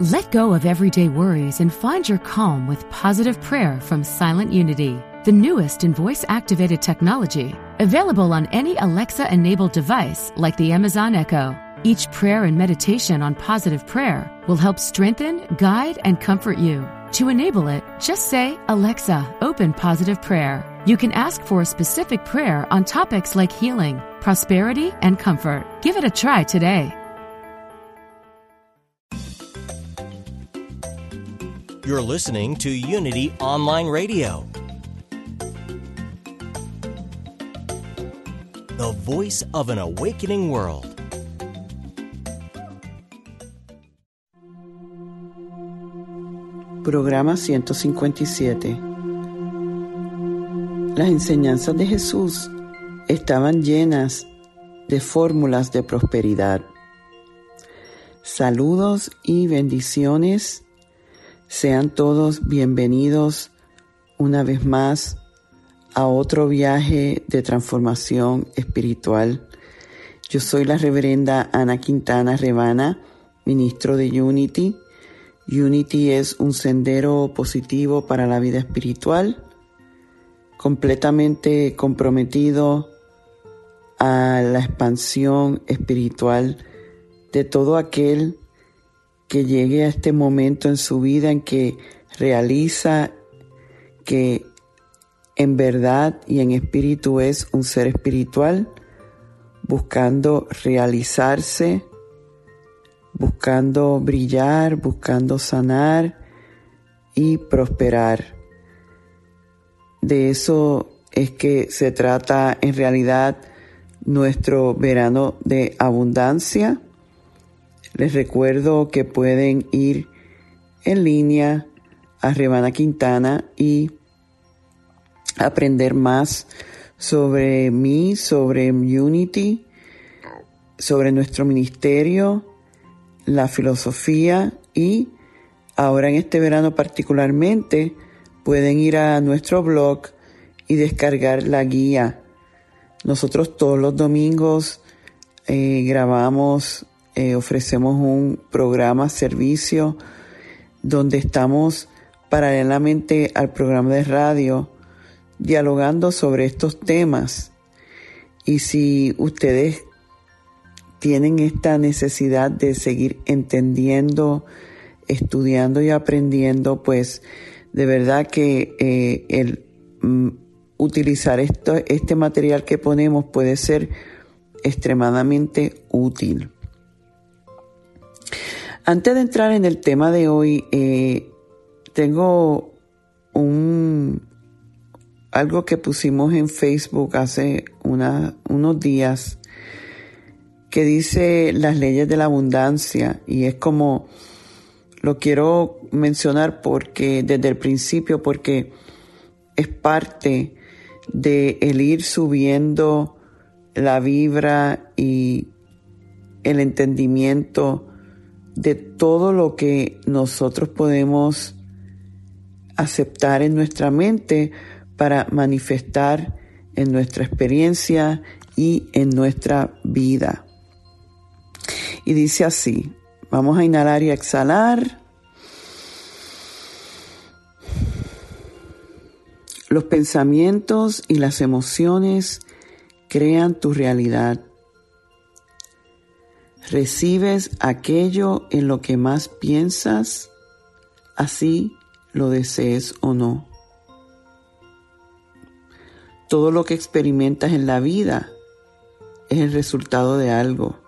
Let go of everyday worries and find your calm with positive prayer from Silent Unity, the newest in voice activated technology, available on any Alexa enabled device like the Amazon Echo. Each prayer and meditation on positive prayer will help strengthen, guide, and comfort you. To enable it, just say, Alexa, open positive prayer. You can ask for a specific prayer on topics like healing, prosperity, and comfort. Give it a try today. You're listening to Unity Online Radio, the voice of an awakening world. Programa 157. Las enseñanzas de Jesús estaban llenas de fórmulas de prosperidad. Saludos y bendiciones. Sean todos bienvenidos una vez más a otro viaje de transformación espiritual. Yo soy la reverenda Ana Quintana Rebana, ministro de Unity Unity es un sendero positivo para la vida espiritual, completamente comprometido a la expansión espiritual de todo aquel que llegue a este momento en su vida en que realiza que en verdad y en espíritu es un ser espiritual, buscando realizarse buscando brillar, buscando sanar y prosperar. De eso es que se trata en realidad nuestro verano de abundancia. Les recuerdo que pueden ir en línea a Rebana Quintana y aprender más sobre mí, sobre Unity, sobre nuestro ministerio, la filosofía y ahora en este verano particularmente pueden ir a nuestro blog y descargar la guía. Nosotros todos los domingos eh, grabamos, eh, ofrecemos un programa, servicio, donde estamos paralelamente al programa de radio dialogando sobre estos temas. Y si ustedes tienen esta necesidad de seguir entendiendo, estudiando y aprendiendo, pues de verdad que eh, el mm, utilizar esto, este material que ponemos puede ser extremadamente útil. Antes de entrar en el tema de hoy, eh, tengo un algo que pusimos en Facebook hace unos días que dice las leyes de la abundancia y es como lo quiero mencionar porque desde el principio porque es parte de el ir subiendo la vibra y el entendimiento de todo lo que nosotros podemos aceptar en nuestra mente para manifestar en nuestra experiencia y en nuestra vida. Y dice así, vamos a inhalar y exhalar. Los pensamientos y las emociones crean tu realidad. Recibes aquello en lo que más piensas, así lo desees o no. Todo lo que experimentas en la vida es el resultado de algo.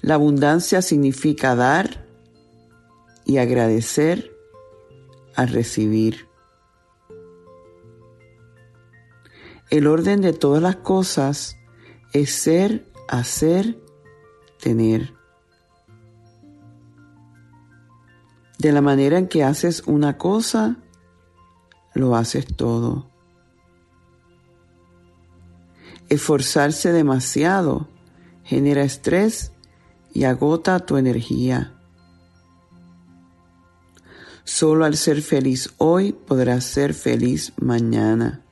La abundancia significa dar y agradecer al recibir. El orden de todas las cosas es ser, hacer, tener. De la manera en que haces una cosa, lo haces todo. Esforzarse demasiado genera estrés y agota tu energía. Solo al ser feliz hoy podrás ser feliz mañana.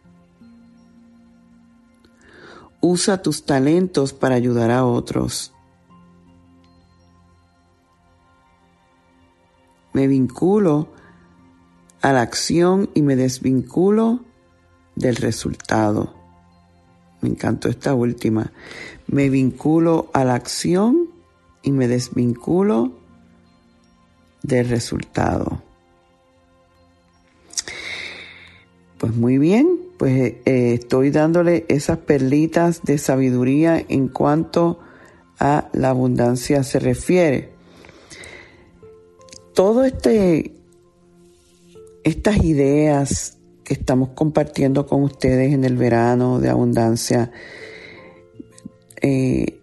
Usa tus talentos para ayudar a otros. me vinculo a la acción y me desvinculo del resultado. Me encantó esta última. Me vinculo a la acción y me desvinculo del resultado. Pues muy bien, pues eh, estoy dándole esas perlitas de sabiduría en cuanto a la abundancia se refiere. Todo este estas ideas que estamos compartiendo con ustedes en el verano de abundancia, eh,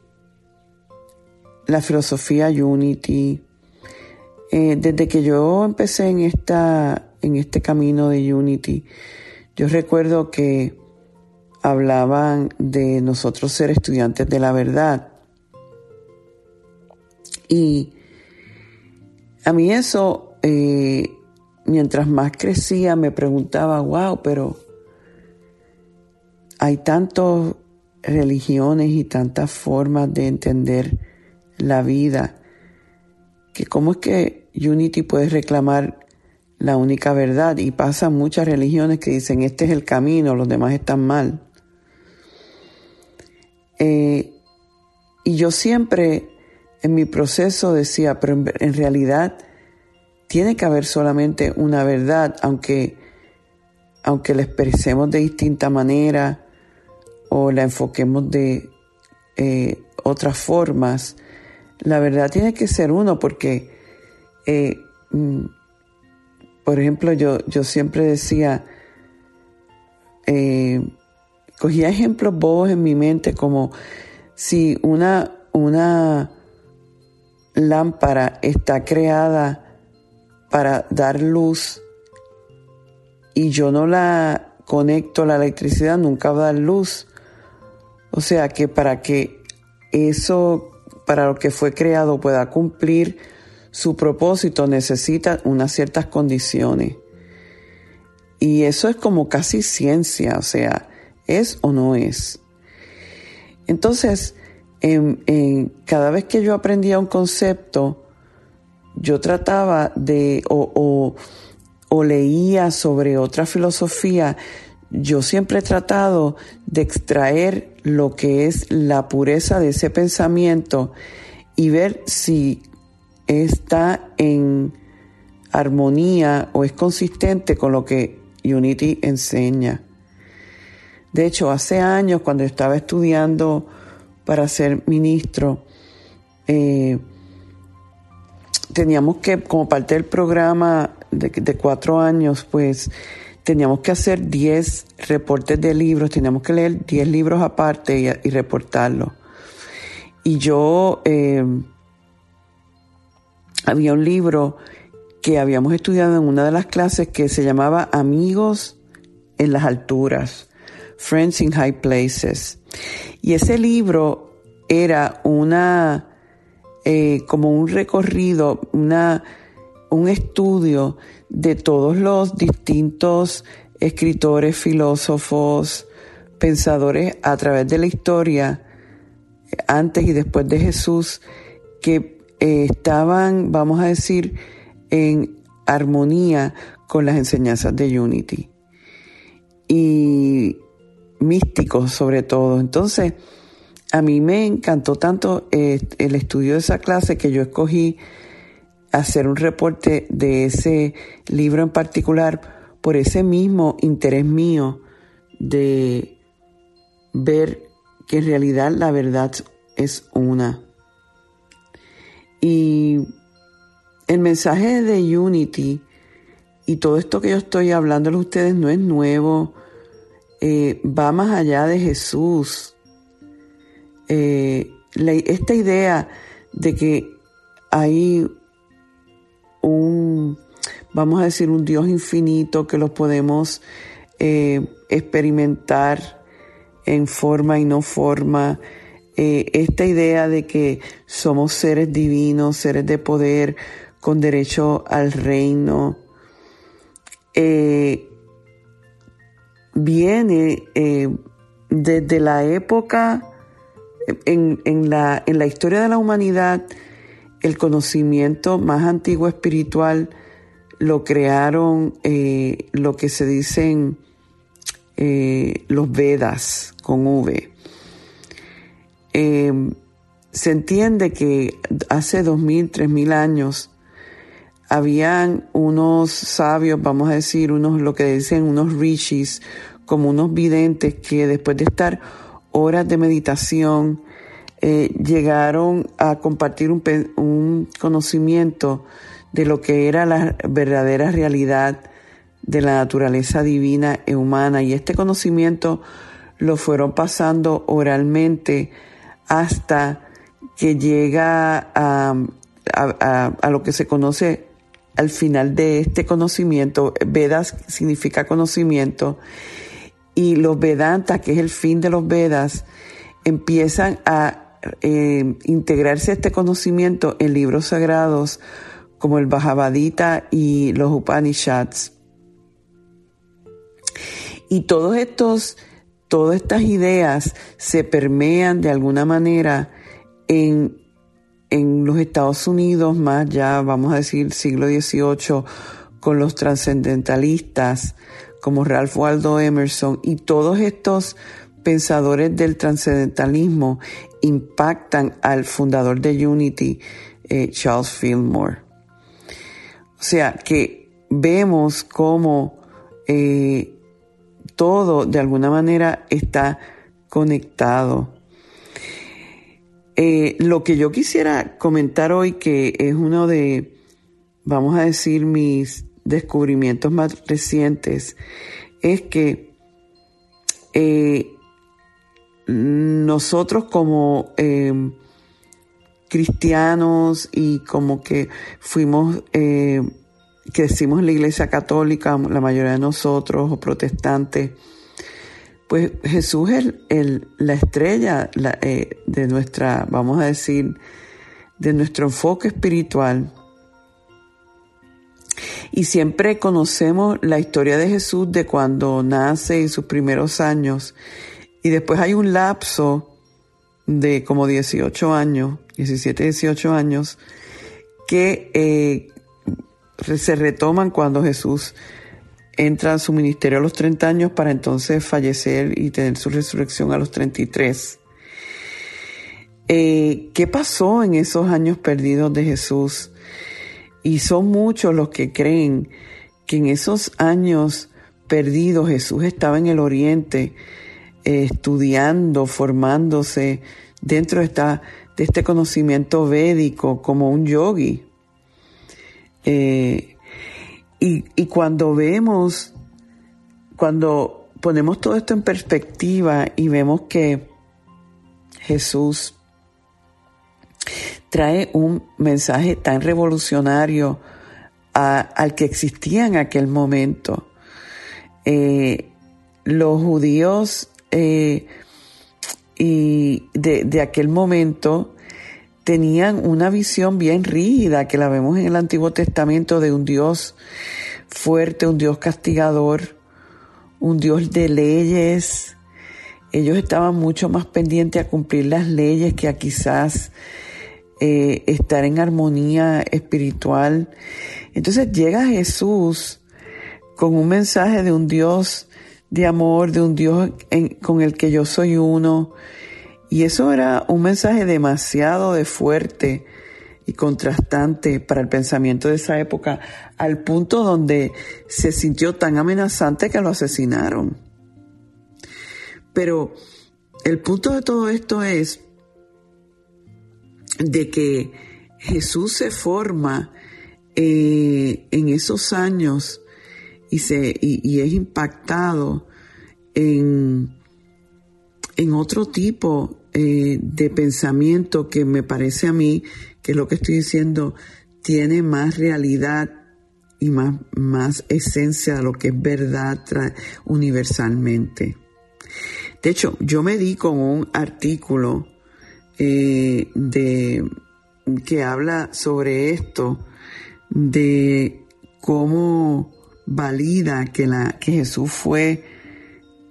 la filosofía Unity, eh, desde que yo empecé en esta en este camino de Unity, yo recuerdo que hablaban de nosotros ser estudiantes de la verdad. Y a mí eso, eh, mientras más crecía, me preguntaba, wow, pero hay tantas religiones y tantas formas de entender la vida, que cómo es que Unity puede reclamar la única verdad y pasan muchas religiones que dicen este es el camino, los demás están mal. Eh, y yo siempre en mi proceso decía, pero en, realidad tiene que haber solamente una verdad, aunque, aunque la expresemos de distinta manera o la enfoquemos de eh, otras formas, la verdad tiene que ser uno porque eh, mm, por ejemplo, yo, yo siempre decía, eh, cogía ejemplos bobos en mi mente como si una, una lámpara está creada para dar luz y yo no la conecto a la electricidad, nunca va a dar luz. O sea que para que eso, para lo que fue creado pueda cumplir su propósito necesita unas ciertas condiciones. Y eso es como casi ciencia, o sea, es o no es. Entonces, en, cada vez que yo aprendía un concepto, yo trataba de, o, o leía sobre otra filosofía, yo siempre he tratado de extraer lo que es la pureza de ese pensamiento y ver si está en armonía o es consistente con lo que Unity enseña. De hecho, hace años cuando estaba estudiando para ser ministro, eh, teníamos que, como parte del programa de, cuatro años, pues teníamos que hacer diez reportes de libros, teníamos que leer diez libros aparte y, y reportarlos. Y yo eh, había un libro que habíamos estudiado en una de las clases que se llamaba Amigos en las alturas, Friends in High Places. Y ese libro era una, eh, como un recorrido, una, un estudio de todos los distintos escritores, filósofos, pensadores a través de la historia, antes y después de Jesús, que eh, estaban, vamos a decir, en armonía con las enseñanzas de Unity. Y místicos sobre todo. Entonces, a mí me encantó tanto eh, el estudio de esa clase que yo escogí hacer un reporte de ese libro en particular por ese mismo interés mío de ver que en realidad la verdad es una. Y el mensaje de Unity y todo esto que yo estoy hablando a ustedes no es nuevo, eh, va más allá de Jesús. Eh, esta idea de que hay un, vamos a decir, un Dios infinito que los podemos eh, experimentar en forma y no forma, eh, esta idea de que somos seres divinos, seres de poder, con derecho al reino, eh, viene eh, desde la época, en, la, en la historia de la humanidad, el conocimiento más antiguo espiritual lo crearon eh, lo que se dicen los Vedas con V. Eh, se entiende que hace dos mil, tres mil años habían unos sabios, vamos a decir, unos, lo que dicen unos rishis, como unos videntes que después de estar horas de meditación, eh, llegaron a compartir un, un, conocimiento de lo que era la verdadera realidad de la naturaleza divina e humana. Y este conocimiento lo fueron pasando oralmente hasta que llega a, a, lo que se conoce al final de este conocimiento, Vedas significa conocimiento, y los Vedantas, que es el fin de los Vedas, empiezan a eh, integrarse este conocimiento en libros sagrados como el Bhagavad y los Upanishads. Y todos estos, todas estas ideas se permean de alguna manera en en los Estados Unidos, más ya vamos a decir siglo XVIII, con los trascendentalistas como Ralph Waldo Emerson y todos estos pensadores del trascendentalismo impactan al fundador de Unity, eh, Charles Fillmore. O sea que vemos cómo eh, todo de alguna manera está conectado. Eh, lo que yo quisiera comentar hoy, que es uno de, vamos a decir, mis descubrimientos más recientes, es que eh, nosotros como em, cristianos y como que fuimos, eh, crecimos en la iglesia católica, la mayoría de nosotros, o protestantes, pues Jesús es el, la estrella eh, de nuestra, vamos a decir, de nuestro enfoque espiritual. Y siempre conocemos la historia de Jesús de cuando nace y sus primeros años. Y después hay un lapso de como 18 años, 17, 18 años, que eh, se retoman cuando Jesús entra a su ministerio a los 30 años para entonces fallecer y tener su resurrección a los 33. Eh, ¿Qué pasó en esos años perdidos de Jesús? Y son muchos los que creen que en esos años perdidos Jesús estaba en el oriente eh, estudiando, formándose dentro de, esta, de este conocimiento védico como un yogi. Eh, y, cuando vemos, cuando ponemos todo esto en perspectiva y vemos que Jesús trae un mensaje tan revolucionario al que existía en aquel momento. Eh, los judíos eh, y de, de, aquel momento tenían una visión bien rígida que la vemos en el Antiguo Testamento de un Dios fuerte, un Dios castigador, un Dios de leyes. Ellos estaban mucho más pendientes a cumplir las leyes que a quizás eh, estar en armonía espiritual. Entonces llega Jesús con un mensaje de un Dios de amor, de un Dios con el que yo soy uno, y eso era un mensaje demasiado de fuerte y contrastante para el pensamiento de esa época, al punto donde se sintió tan amenazante que lo asesinaron. Pero el punto de todo esto es de que Jesús se forma eh, en esos años y, se, y es impactado en, en otro tipo eh, de pensamiento que me parece a mí que lo que estoy diciendo tiene más realidad y más, más esencia de lo que es verdad universalmente. De hecho, yo me di con un artículo eh, de, que habla sobre esto, de cómo valida que, la, que Jesús fue,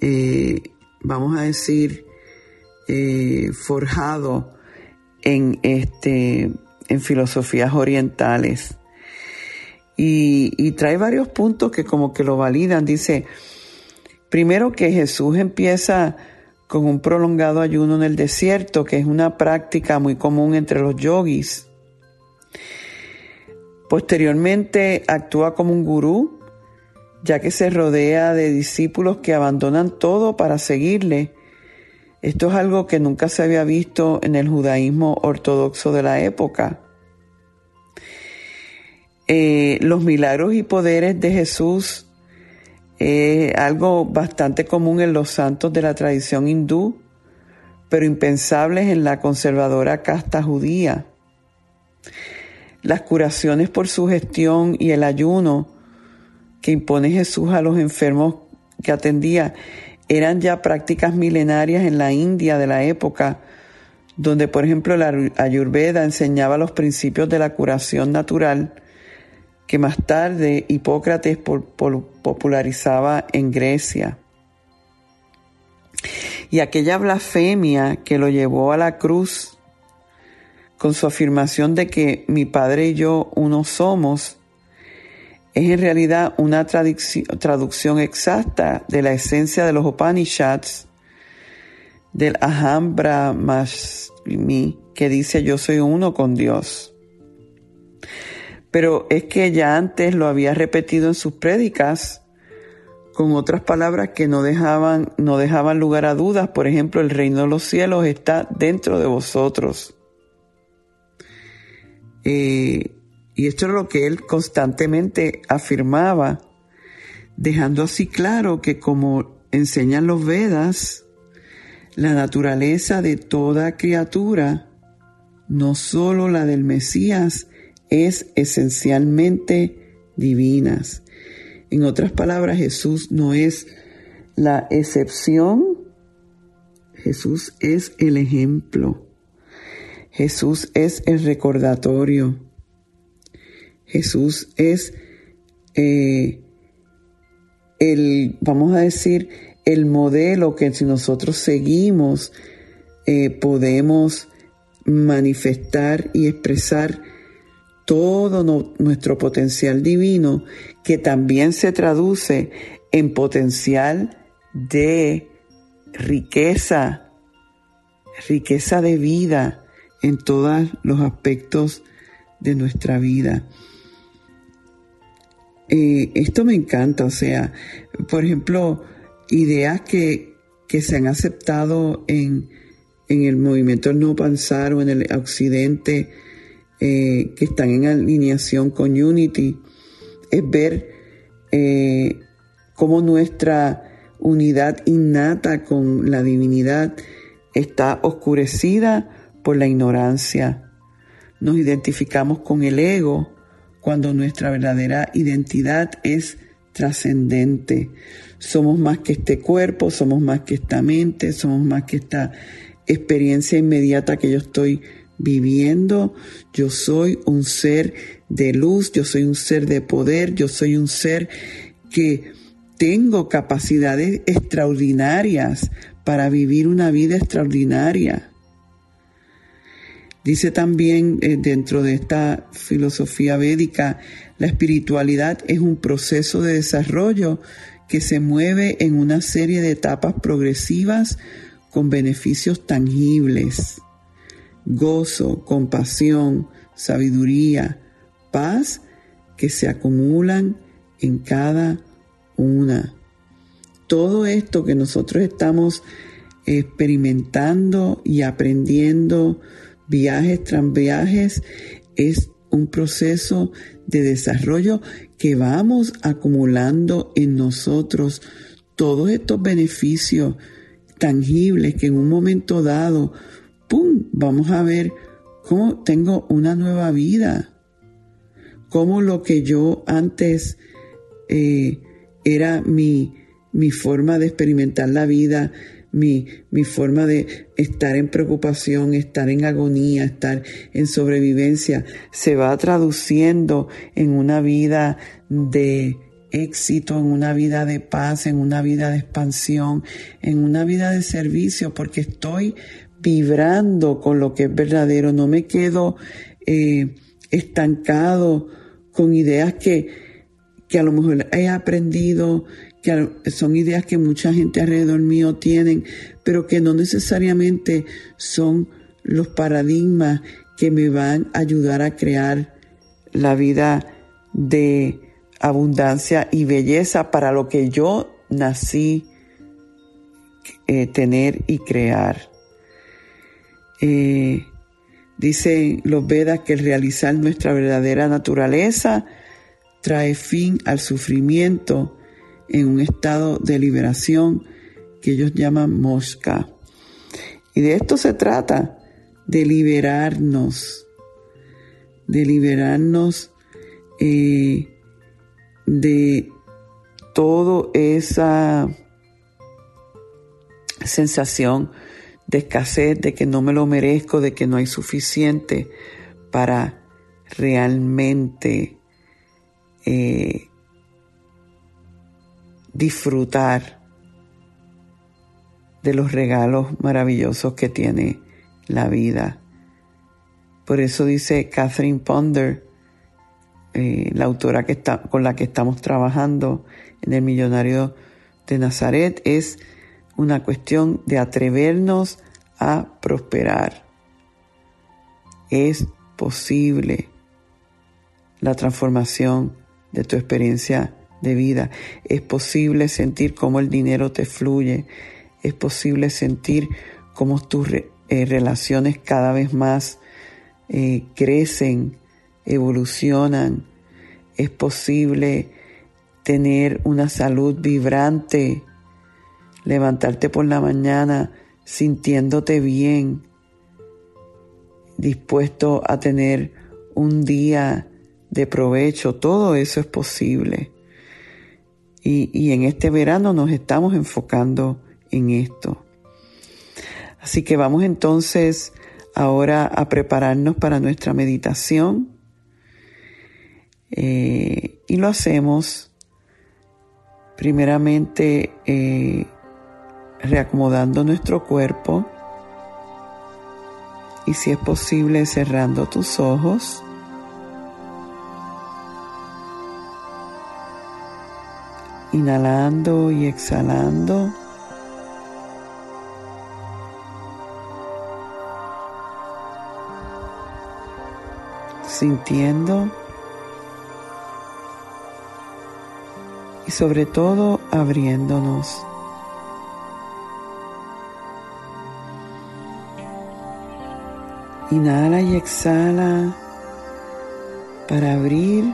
eh, vamos a decir, eh, forjado en este en filosofías orientales. Y, y, trae varios puntos que como que lo validan. Dice, primero que Jesús empieza con un prolongado ayuno en el desierto, que es una práctica muy común entre los yogis. Posteriormente actúa como un gurú, ya que se rodea de discípulos que abandonan todo para seguirle. Esto es algo que nunca se había visto en el judaísmo ortodoxo de la época. Eh, los milagros y poderes de Jesús es algo bastante común en los santos de la tradición hindú, pero impensables en la conservadora casta judía. Las curaciones por su gestión y el ayuno que impone Jesús a los enfermos que atendía eran ya prácticas milenarias en la India de la época, donde por ejemplo la Ayurveda enseñaba los principios de la curación natural que más tarde Hipócrates popularizaba en Grecia. Y aquella blasfemia que lo llevó a la cruz con su afirmación de que mi Padre y yo uno somos, es en realidad una traducción exacta de la esencia de los Upanishads, del Aham Brahmasmi, que dice yo soy uno con Dios. Pero es que ya antes lo había repetido en sus prédicas con otras palabras que no dejaban, no dejaban lugar a dudas. Por ejemplo, el reino de los cielos está dentro de vosotros. Eh, y esto es lo que él constantemente afirmaba, dejando así claro que como enseñan los Vedas, la naturaleza de toda criatura, no solo la del Mesías, es esencialmente divinas. En otras palabras, Jesús no es la excepción, Jesús es el ejemplo. Jesús es el recordatorio. Jesús es eh, el, vamos a decir, el modelo que si nosotros seguimos eh, podemos manifestar y expresar todo nuestro potencial divino que también se traduce en potencial de riqueza, riqueza de vida, en todos los aspectos de nuestra vida. Eh, esto me encanta, o sea, por ejemplo, ideas que, se han aceptado en, el movimiento no pensar o en el occidente, eh, que están en alineación con Unity, es ver eh, cómo nuestra unidad innata con la divinidad está oscurecida por la ignorancia. Nos identificamos con el ego cuando nuestra verdadera identidad es trascendente. Somos más que este cuerpo, somos más que esta mente, somos más que esta experiencia inmediata que yo estoy viviendo. Yo soy un ser de luz, yo soy un ser de poder, yo soy un ser que tengo capacidades extraordinarias para vivir una vida extraordinaria. Dice también eh, dentro de esta filosofía védica, la espiritualidad es un proceso de desarrollo que se mueve en una serie de etapas progresivas con beneficios tangibles. Gozo, compasión, sabiduría, paz que se acumulan en cada una. Todo esto que nosotros estamos experimentando y aprendiendo viajes tras viajes, es un proceso de desarrollo que vamos acumulando en nosotros todos estos beneficios tangibles que en un momento dado, ¡pum!, vamos a ver cómo tengo una nueva vida, cómo lo que yo antes eh, era mi, mi forma de experimentar la vida, mi, mi forma de estar en preocupación, estar en agonía, estar en sobrevivencia, se va traduciendo en una vida de éxito, en una vida de paz, en una vida de expansión, en una vida de servicio, porque estoy vibrando con lo que es verdadero, no me quedo eh, estancado con ideas que, que a lo mejor he aprendido, que son ideas que mucha gente alrededor mío tienen, pero que no necesariamente son los paradigmas que me van a ayudar a crear la vida de abundancia y belleza para lo que yo nací eh, tener y crear. Eh, dicen los Vedas que el realizar nuestra verdadera naturaleza trae fin al sufrimiento en un estado de liberación que ellos llaman mosca. Y de esto se trata, de liberarnos, de liberarnos eh, de toda esa sensación de escasez, de que no me lo merezco, de que no hay suficiente para realmente eh, disfrutar de los regalos maravillosos que tiene la vida. Por eso dice Catherine Ponder, eh, la autora que está, con la que estamos trabajando en el Millonario de Nazaret, es una cuestión de atrevernos a prosperar. Es posible la transformación de tu experiencia de vida. Es posible sentir cómo el dinero te fluye. Es posible sentir cómo tus eh, relaciones cada vez más eh, crecen, evolucionan. Es posible tener una salud vibrante, levantarte por la mañana sintiéndote bien, dispuesto a tener un día de provecho, todo eso es posible. Y, en este verano nos estamos enfocando en esto. Así que vamos entonces ahora a prepararnos para nuestra meditación. Eh, y lo hacemos primeramente eh, reacomodando nuestro cuerpo y si es posible cerrando tus ojos. Inhalando y exhalando. Sintiendo y sobre todo abriéndonos. Inhala y exhala para abrir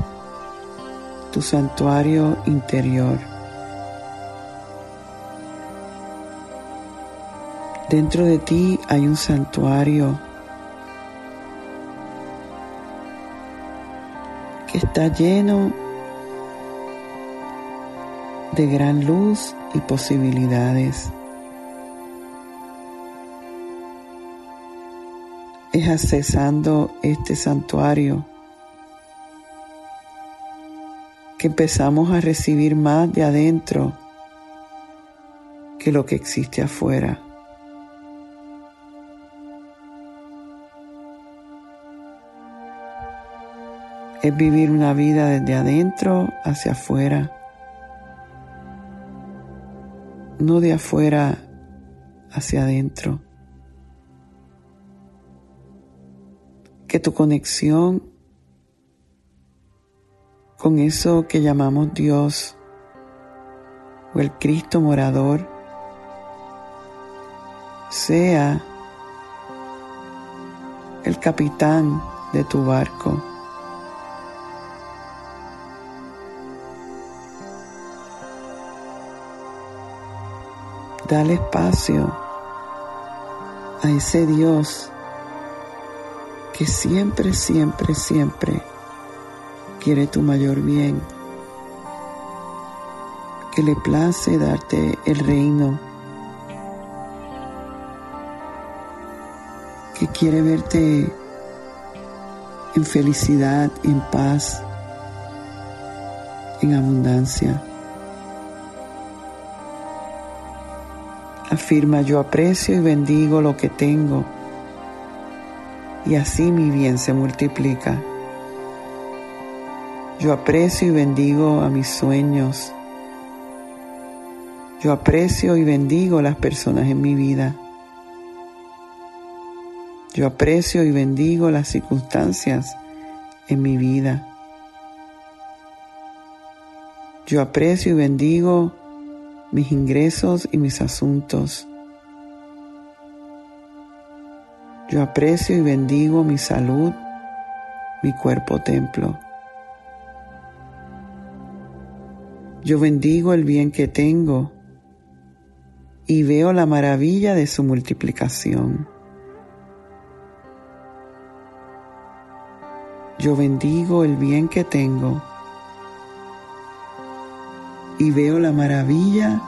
tu santuario interior. Dentro de ti hay un santuario que está lleno de gran luz y posibilidades. es accesando este santuario que empezamos a recibir más de adentro que lo que existe afuera. Es vivir una vida desde adentro hacia afuera, no de afuera hacia adentro. que tu conexión con eso que llamamos Dios o el Cristo morador sea el capitán de tu barco. Dale espacio a ese Dios que siempre, siempre, siempre quiere tu mayor bien, que le place darte el reino, que quiere verte en felicidad, en paz, en abundancia. Afirma, yo aprecio y bendigo lo que tengo y así mi bien se multiplica. Yo aprecio y bendigo a mis sueños. Yo aprecio y bendigo las personas en mi vida. Yo aprecio y bendigo las circunstancias en mi vida. Yo aprecio y bendigo mis ingresos y mis asuntos. Yo aprecio y bendigo mi salud, mi cuerpo templo. Yo bendigo el bien que tengo y veo la maravilla de su multiplicación. Yo bendigo el bien que tengo y veo la maravilla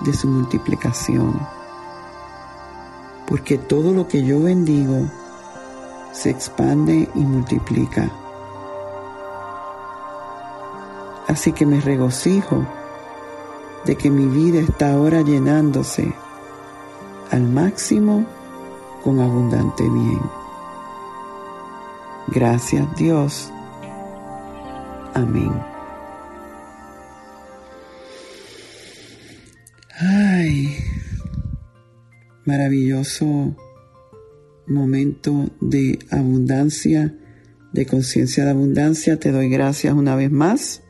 de su multiplicación. Porque todo lo que yo bendigo se expande y multiplica. Así que me regocijo de que mi vida está ahora llenándose al máximo con abundante bien. Gracias Dios. Amén. Ay, maravilloso momento de abundancia, de conciencia de abundancia. Te doy gracias una vez más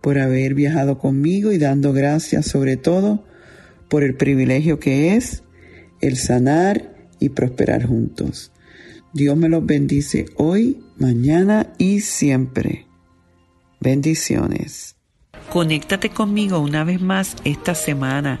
por haber viajado conmigo y dando gracias sobre todo por el privilegio que es el sanar y prosperar juntos. Dios me los bendice hoy, mañana y siempre. Bendiciones. Conéctate conmigo una vez más esta semana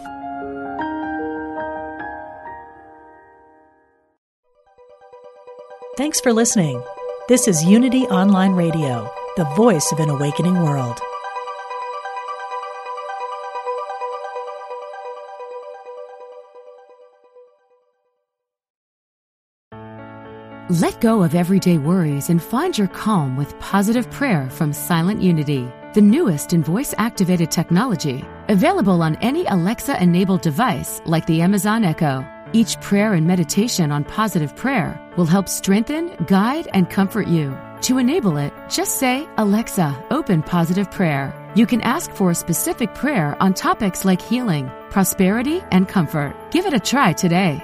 Thanks for listening. This is Unity Online Radio, the voice of an awakening world. Let go of everyday worries and find your calm with positive prayer from Silent Unity, the newest in voice activated technology, available on any Alexa enabled device like the Amazon Echo. Each prayer and meditation on positive prayer will help strengthen, guide, and comfort you. To enable it, just say, Alexa, open positive prayer. You can ask for a specific prayer on topics like healing, prosperity, and comfort. Give it a try today.